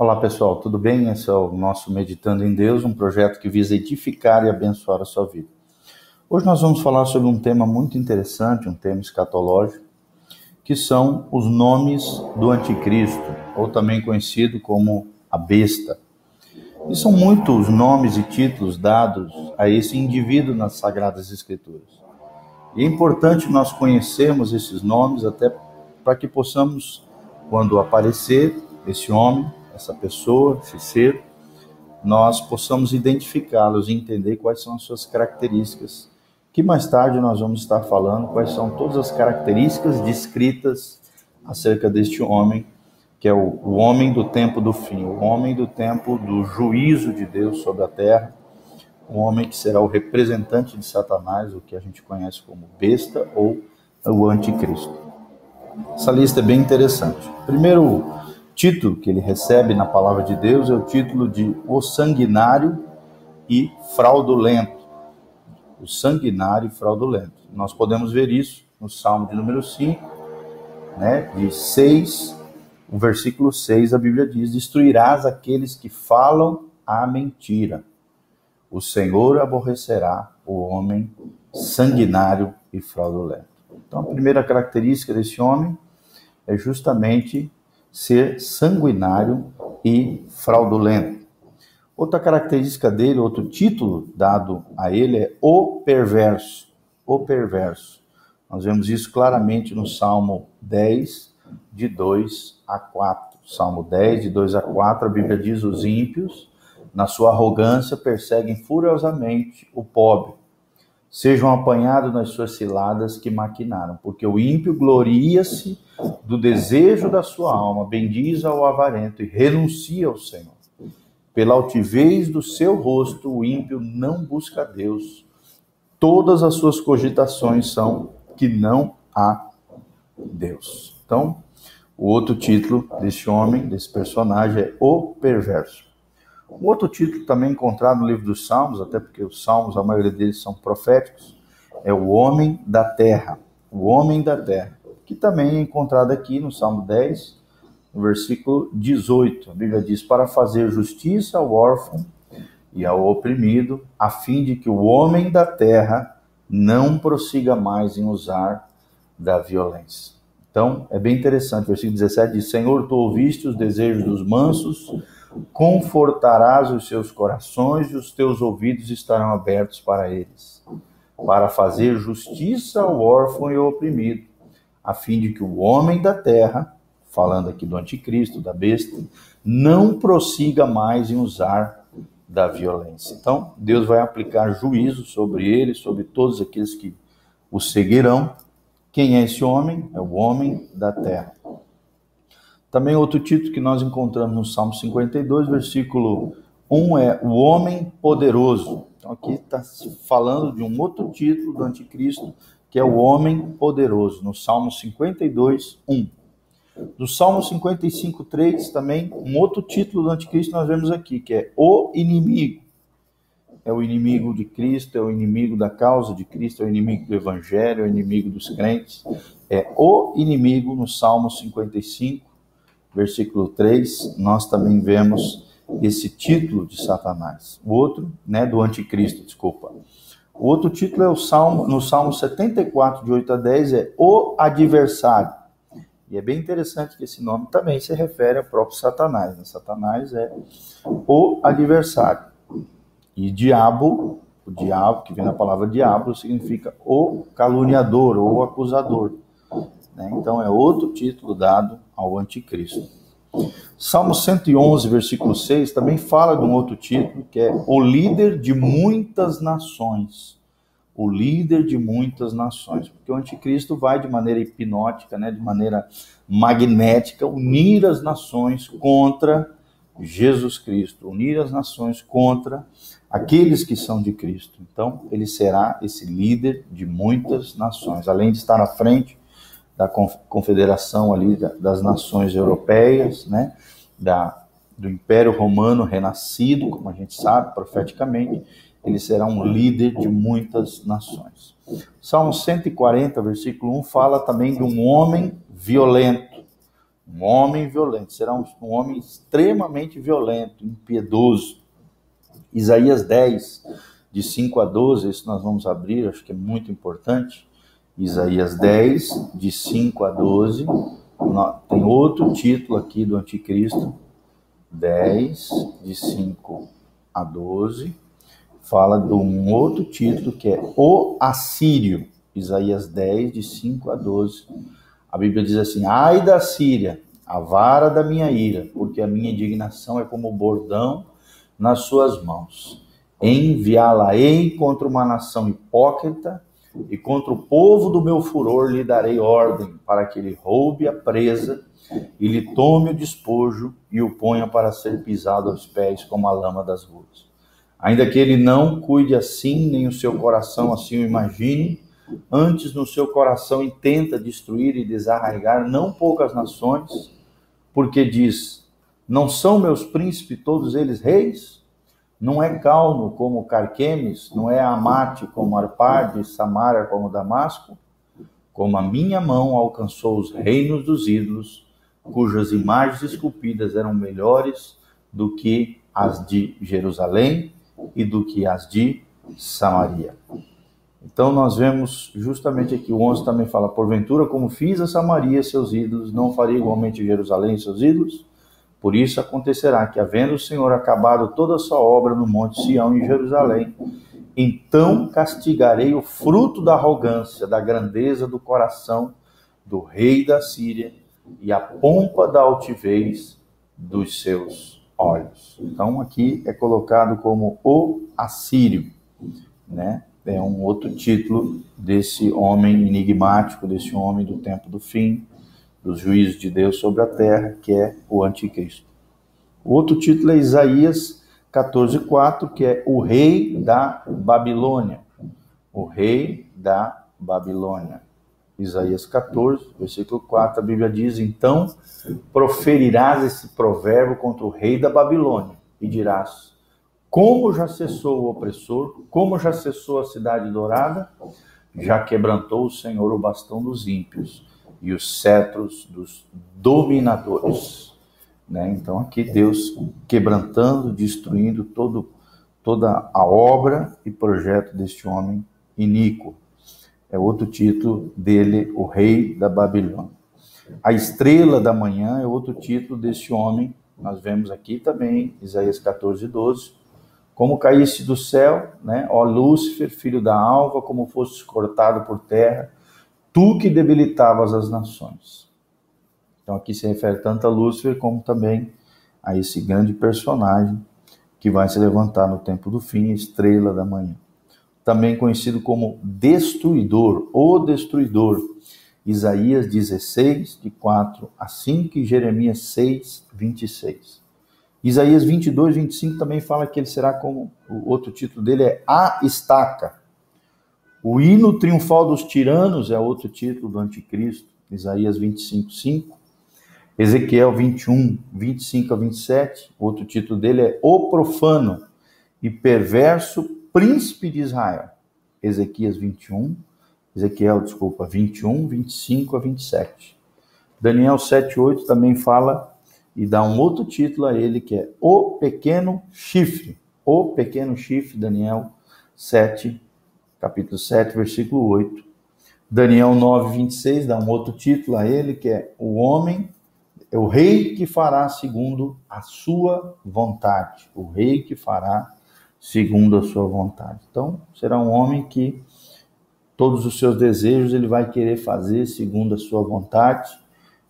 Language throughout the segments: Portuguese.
Olá pessoal, tudo bem? Esse é o nosso Meditando em Deus, um projeto que visa edificar e abençoar a sua vida. Hoje nós vamos falar sobre um tema muito interessante, um tema escatológico, que são os nomes do Anticristo, ou também conhecido como a besta. E são muitos nomes e títulos dados a esse indivíduo nas Sagradas Escrituras. E é importante nós conhecermos esses nomes até para que possamos, quando aparecer esse homem, essa pessoa, esse ser, nós possamos identificá-los e entender quais são as suas características. Que mais tarde nós vamos estar falando quais são todas as características descritas acerca deste homem, que é o, o homem do tempo do fim, o homem do tempo do juízo de Deus sobre a terra, um homem que será o representante de Satanás, o que a gente conhece como besta ou o anticristo. Essa lista é bem interessante. Primeiro título que ele recebe na palavra de Deus é o título de O Sanguinário e Fraudulento. O Sanguinário e Fraudulento. Nós podemos ver isso no Salmo de número 5, né, de 6, o versículo 6, a Bíblia diz: Destruirás aqueles que falam a mentira. O Senhor aborrecerá o homem sanguinário e fraudulento. Então, a primeira característica desse homem é justamente ser sanguinário e fraudulento. Outra característica dele, outro título dado a ele é o perverso. O perverso. Nós vemos isso claramente no Salmo 10, de 2 a 4. Salmo 10, de 2 a 4, a Bíblia diz: Os ímpios, na sua arrogância, perseguem furiosamente o pobre sejam apanhados nas suas ciladas que maquinaram, porque o ímpio gloria-se do desejo da sua alma, bendiz ao avarento e renuncia ao Senhor. Pela altivez do seu rosto, o ímpio não busca Deus. Todas as suas cogitações são que não há Deus. Então, o outro título desse homem, desse personagem, é O Perverso. Um outro título também encontrado no livro dos Salmos, até porque os Salmos, a maioria deles são proféticos, é o Homem da Terra. O Homem da Terra, que também é encontrado aqui no Salmo 10, no versículo 18. A Bíblia diz: Para fazer justiça ao órfão e ao oprimido, a fim de que o homem da terra não prossiga mais em usar da violência. Então, é bem interessante. O versículo 17 diz: Senhor, tu ouviste os desejos dos mansos confortarás os seus corações e os teus ouvidos estarão abertos para eles, para fazer justiça ao órfão e ao oprimido, a fim de que o homem da terra, falando aqui do anticristo, da besta, não prossiga mais em usar da violência. Então, Deus vai aplicar juízo sobre ele, sobre todos aqueles que o seguirão. Quem é esse homem? É o homem da terra. Também outro título que nós encontramos no Salmo 52, versículo 1 é o homem poderoso. Então aqui está falando de um outro título do anticristo, que é o homem poderoso, no Salmo 52, 1. No Salmo 55, 3, também um outro título do anticristo nós vemos aqui, que é o inimigo. É o inimigo de Cristo, é o inimigo da causa de Cristo, é o inimigo do evangelho, é o inimigo dos crentes. É o inimigo no Salmo 55, versículo 3, nós também vemos esse título de Satanás. O outro, né, do anticristo, desculpa. O outro título é o Salmo, no Salmo 74, de 8 a 10, é o adversário. E é bem interessante que esse nome também se refere ao próprio Satanás. Né? Satanás é o adversário. E diabo, o diabo, que vem da palavra diabo, significa o caluniador ou acusador. Né? Então é outro título dado ao anticristo. Salmo 111, versículo 6, também fala de um outro título, que é o líder de muitas nações. O líder de muitas nações. Porque o anticristo vai de maneira hipnótica, né, de maneira magnética, unir as nações contra Jesus Cristo, unir as nações contra aqueles que são de Cristo. Então, ele será esse líder de muitas nações, além de estar à frente da confederação ali das nações europeias, né, da, do Império Romano renascido, como a gente sabe profeticamente, ele será um líder de muitas nações. Salmo 140, versículo 1, fala também de um homem violento, Um homem violento, será um, um homem extremamente violento, impiedoso. Isaías 10, de 5 a 12, isso nós vamos abrir, acho que é muito importante. Isaías 10, de 5 a 12. Tem outro título aqui do Anticristo. 10, de 5 a 12. Fala de um outro título que é O Assírio. Isaías 10, de 5 a 12. A Bíblia diz assim: Ai da Síria, a vara da minha ira, porque a minha indignação é como bordão nas suas mãos. Enviá-la-ei contra uma nação hipócrita e contra o povo do meu furor lhe darei ordem, para que ele roube a presa e lhe tome o despojo e o ponha para ser pisado aos pés como a lama das ruas. Ainda que ele não cuide assim, nem o seu coração assim o imagine, antes no seu coração intenta destruir e desarraigar não poucas nações, porque diz: Não são meus príncipes todos eles reis? Não é Calno como Carquemes, não é Amate como Arpade, Samara como Damasco, como a minha mão alcançou os reinos dos ídolos, cujas imagens esculpidas eram melhores do que as de Jerusalém e do que as de Samaria. Então nós vemos justamente aqui, o 11 também fala, porventura como fiz a Samaria seus ídolos, não faria igualmente Jerusalém seus ídolos? Por isso acontecerá que, havendo o Senhor acabado toda a sua obra no Monte Sião em Jerusalém, então castigarei o fruto da arrogância, da grandeza do coração do rei da Síria e a pompa da altivez dos seus olhos. Então aqui é colocado como o assírio, né? É um outro título desse homem enigmático, desse homem do tempo do fim, dos juízos de Deus sobre a terra, que é o anticristo. O outro título é Isaías 14:4, que é o rei da Babilônia. O rei da Babilônia. Isaías 14, versículo 4, a Bíblia diz: Então proferirás esse provérbio contra o rei da Babilônia e dirás: Como já cessou o opressor, como já cessou a cidade dourada, já quebrantou o Senhor o bastão dos ímpios e os cetros dos dominadores. Né? Então, aqui Deus quebrantando, destruindo todo, toda a obra e projeto deste homem iníquo. É outro título dele, o rei da Babilônia. A estrela da manhã é outro título deste homem. Nós vemos aqui também, Isaías 14, 12. Como caísse do céu, né? ó Lúcifer, filho da alva, como fosse cortado por terra, tu que debilitavas as nações. Então aqui se refere tanto a Lúcifer como também a esse grande personagem que vai se levantar no tempo do fim, estrela da manhã. Também conhecido como destruidor, o destruidor. Isaías 16, de 4 a 5 e Jeremias 6, 26. Isaías 22, 25 também fala que ele será como, o outro título dele é A Estaca, o hino triunfal dos tiranos é outro título do anticristo, Isaías 25, 5. Ezequiel 21, 25 a 27, outro título dele é O Profano e Perverso Príncipe de Israel. Ezequias 21, Ezequiel, desculpa, 21, 25 a 27. Daniel 7, 8 também fala e dá um outro título a ele que é O Pequeno Chifre. O Pequeno Chifre, Daniel 7, capítulo 7, versículo 8. Daniel 9, 26 dá um outro título a ele, que é o homem, é o rei que fará segundo a sua vontade. O rei que fará segundo a sua vontade. Então, será um homem que todos os seus desejos ele vai querer fazer segundo a sua vontade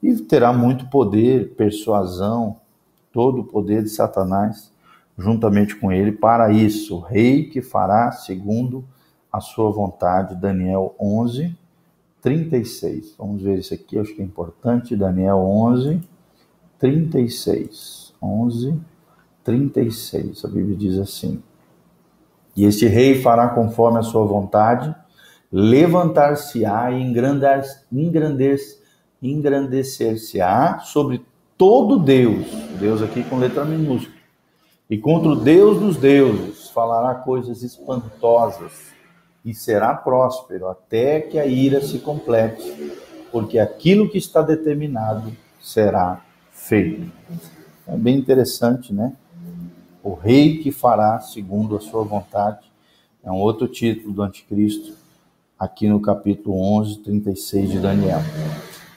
e terá muito poder, persuasão, todo o poder de Satanás juntamente com ele para isso. O rei que fará segundo a sua vontade, Daniel 11, 36. Vamos ver isso aqui, acho que é importante. Daniel 11, 36. 11, 36. A Bíblia diz assim: E este rei fará conforme a sua vontade, levantar-se-á e engrandecer-se-á sobre todo Deus, Deus aqui com letra minúscula, e contra o Deus dos deuses falará coisas espantosas e será próspero até que a ira se complete, porque aquilo que está determinado será feito. É bem interessante, né? O rei que fará segundo a sua vontade é um outro título do anticristo, aqui no capítulo 11, 36 de Daniel.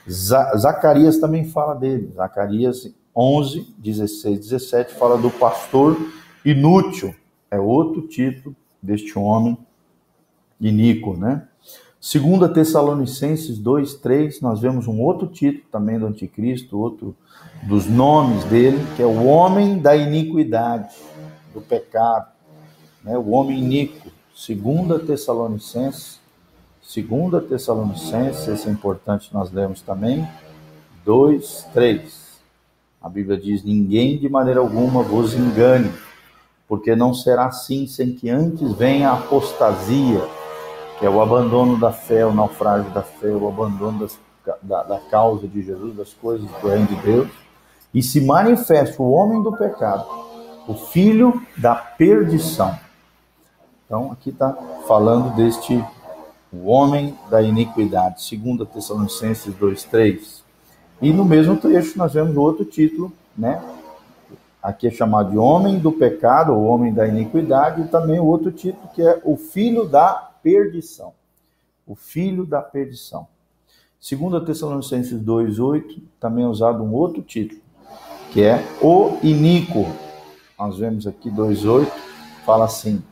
Zacarias também fala dele. Zacarias 11, 16, 17 fala do pastor inútil. É outro título deste homem iníquo, né? Segunda Tessalonicenses 2, 3, nós vemos um outro título também do anticristo, outro dos nomes dele, que é o homem da iniquidade, do pecado, né? o homem iníquo. Segunda Tessalonicenses, segunda Tessalonicenses, esse é importante nós lemos também, 2, 3. A Bíblia diz, ninguém de maneira alguma vos engane, porque não será assim sem que antes venha a apostasia, é o abandono da fé, o naufrágio da fé, o abandono das, da, da causa de Jesus, das coisas do reino de Deus, e se manifesta o homem do pecado, o filho da perdição. Então, aqui está falando deste o homem da iniquidade, 2 Tessalonicenses 2,3. E no mesmo trecho nós vemos outro título, né? Aqui é chamado de homem do pecado, ou homem da iniquidade, e também o outro título que é o filho da perdição. O filho da perdição. 2 Tessalonicenses 2,8 também é usado um outro título, que é o iníquo. Nós vemos aqui 2,8, fala assim: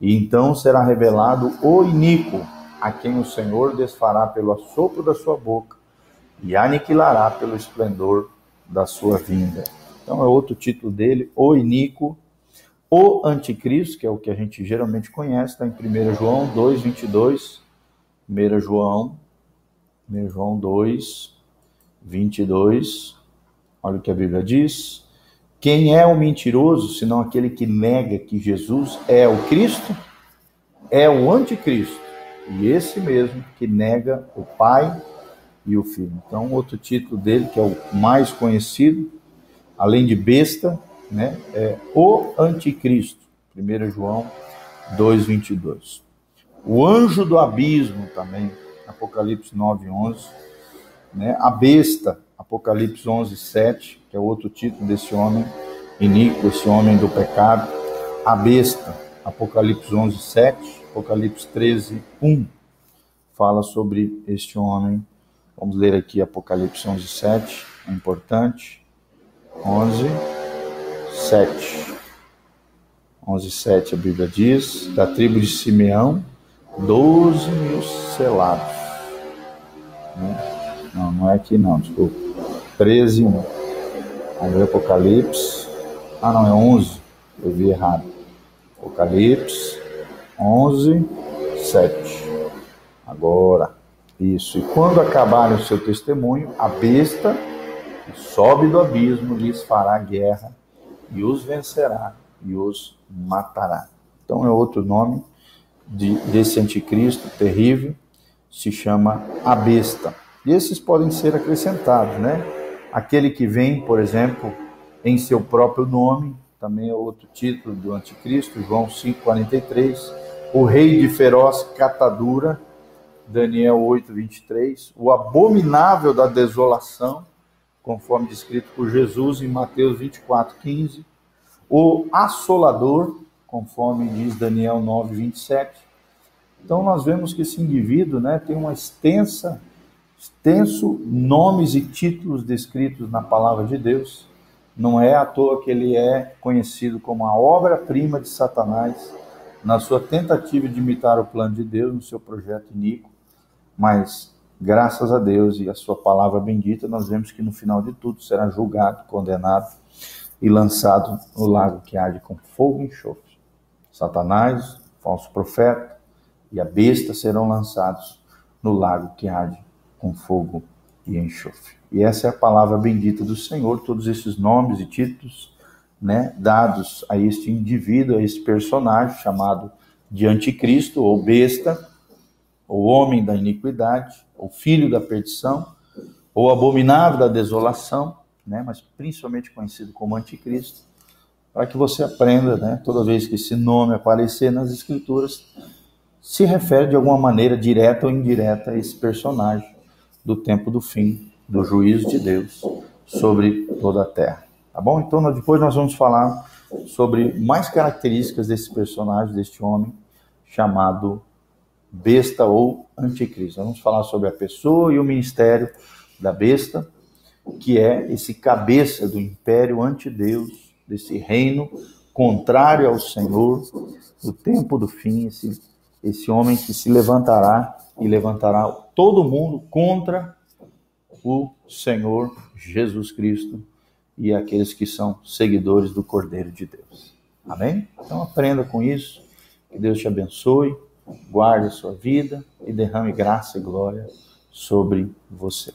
E então será revelado o iníquo, a quem o Senhor desfará pelo assopro da sua boca e aniquilará pelo esplendor da sua vinda. Então é outro título dele, o iníquo, o anticristo, que é o que a gente geralmente conhece, está em 1 João 2, 22. 1 João, 1 João 2, 22. Olha o que a Bíblia diz. Quem é o mentiroso, senão aquele que nega que Jesus é o Cristo? É o anticristo. E esse mesmo que nega o Pai e o Filho. Então, outro título dele, que é o mais conhecido, além de besta, né, é o anticristo. 1 João 2:22. O anjo do abismo também, Apocalipse 9:11, né? A besta, Apocalipse 11:7, que é outro título desse homem iníquo, esse homem do pecado. A besta, Apocalipse 11:7, Apocalipse 13:1 fala sobre este homem. Vamos ler aqui Apocalipse 11:7, é importante. 11 7. 11, 7 a Bíblia diz, da tribo de Simeão, 12 mil selados. Né? Não, não é aqui não, desculpa. 13, 1. Vamos ver Apocalipse. Ah, não, é 11. Eu vi errado. Apocalipse 11, 7. Agora, isso. E quando acabarem o seu testemunho, a besta que sobe do abismo lhes fará guerra e os vencerá e os matará. Então é outro nome de, desse anticristo terrível, se chama a besta. E esses podem ser acrescentados, né? Aquele que vem, por exemplo, em seu próprio nome, também é outro título do anticristo, João 5,43. O rei de feroz catadura, Daniel 8,23. O abominável da desolação, conforme descrito por Jesus em Mateus 24, 15. O assolador, conforme diz Daniel 9, 27. Então nós vemos que esse indivíduo né, tem uma extensa, extenso nomes e títulos descritos na palavra de Deus. Não é à toa que ele é conhecido como a obra-prima de Satanás na sua tentativa de imitar o plano de Deus no seu projeto iníquo, mas graças a Deus e a sua palavra bendita, nós vemos que no final de tudo será julgado, condenado e lançado no lago que arde com fogo e enxofre. Satanás, falso profeta e a besta serão lançados no lago que arde com fogo e enxofre. E essa é a palavra bendita do Senhor, todos esses nomes e títulos, né, dados a este indivíduo, a este personagem chamado de anticristo ou besta, o homem da iniquidade, o filho da perdição, ou abominável da desolação, né, mas principalmente conhecido como anticristo, para que você aprenda, né, toda vez que esse nome aparecer nas escrituras, se refere de alguma maneira direta ou indireta a esse personagem do tempo do fim, do juízo de Deus sobre toda a terra. Tá bom? Então depois nós vamos falar sobre mais características desse personagem, deste homem chamado besta ou anticristo. Vamos falar sobre a pessoa e o ministério da besta, que é esse cabeça do império ante-Deus, desse reino contrário ao Senhor, no tempo do fim, esse, esse homem que se levantará e levantará todo mundo contra o Senhor Jesus Cristo e aqueles que são seguidores do Cordeiro de Deus. Amém? Então aprenda com isso. Que Deus te abençoe, guarde a sua vida e derrame graça e glória sobre você.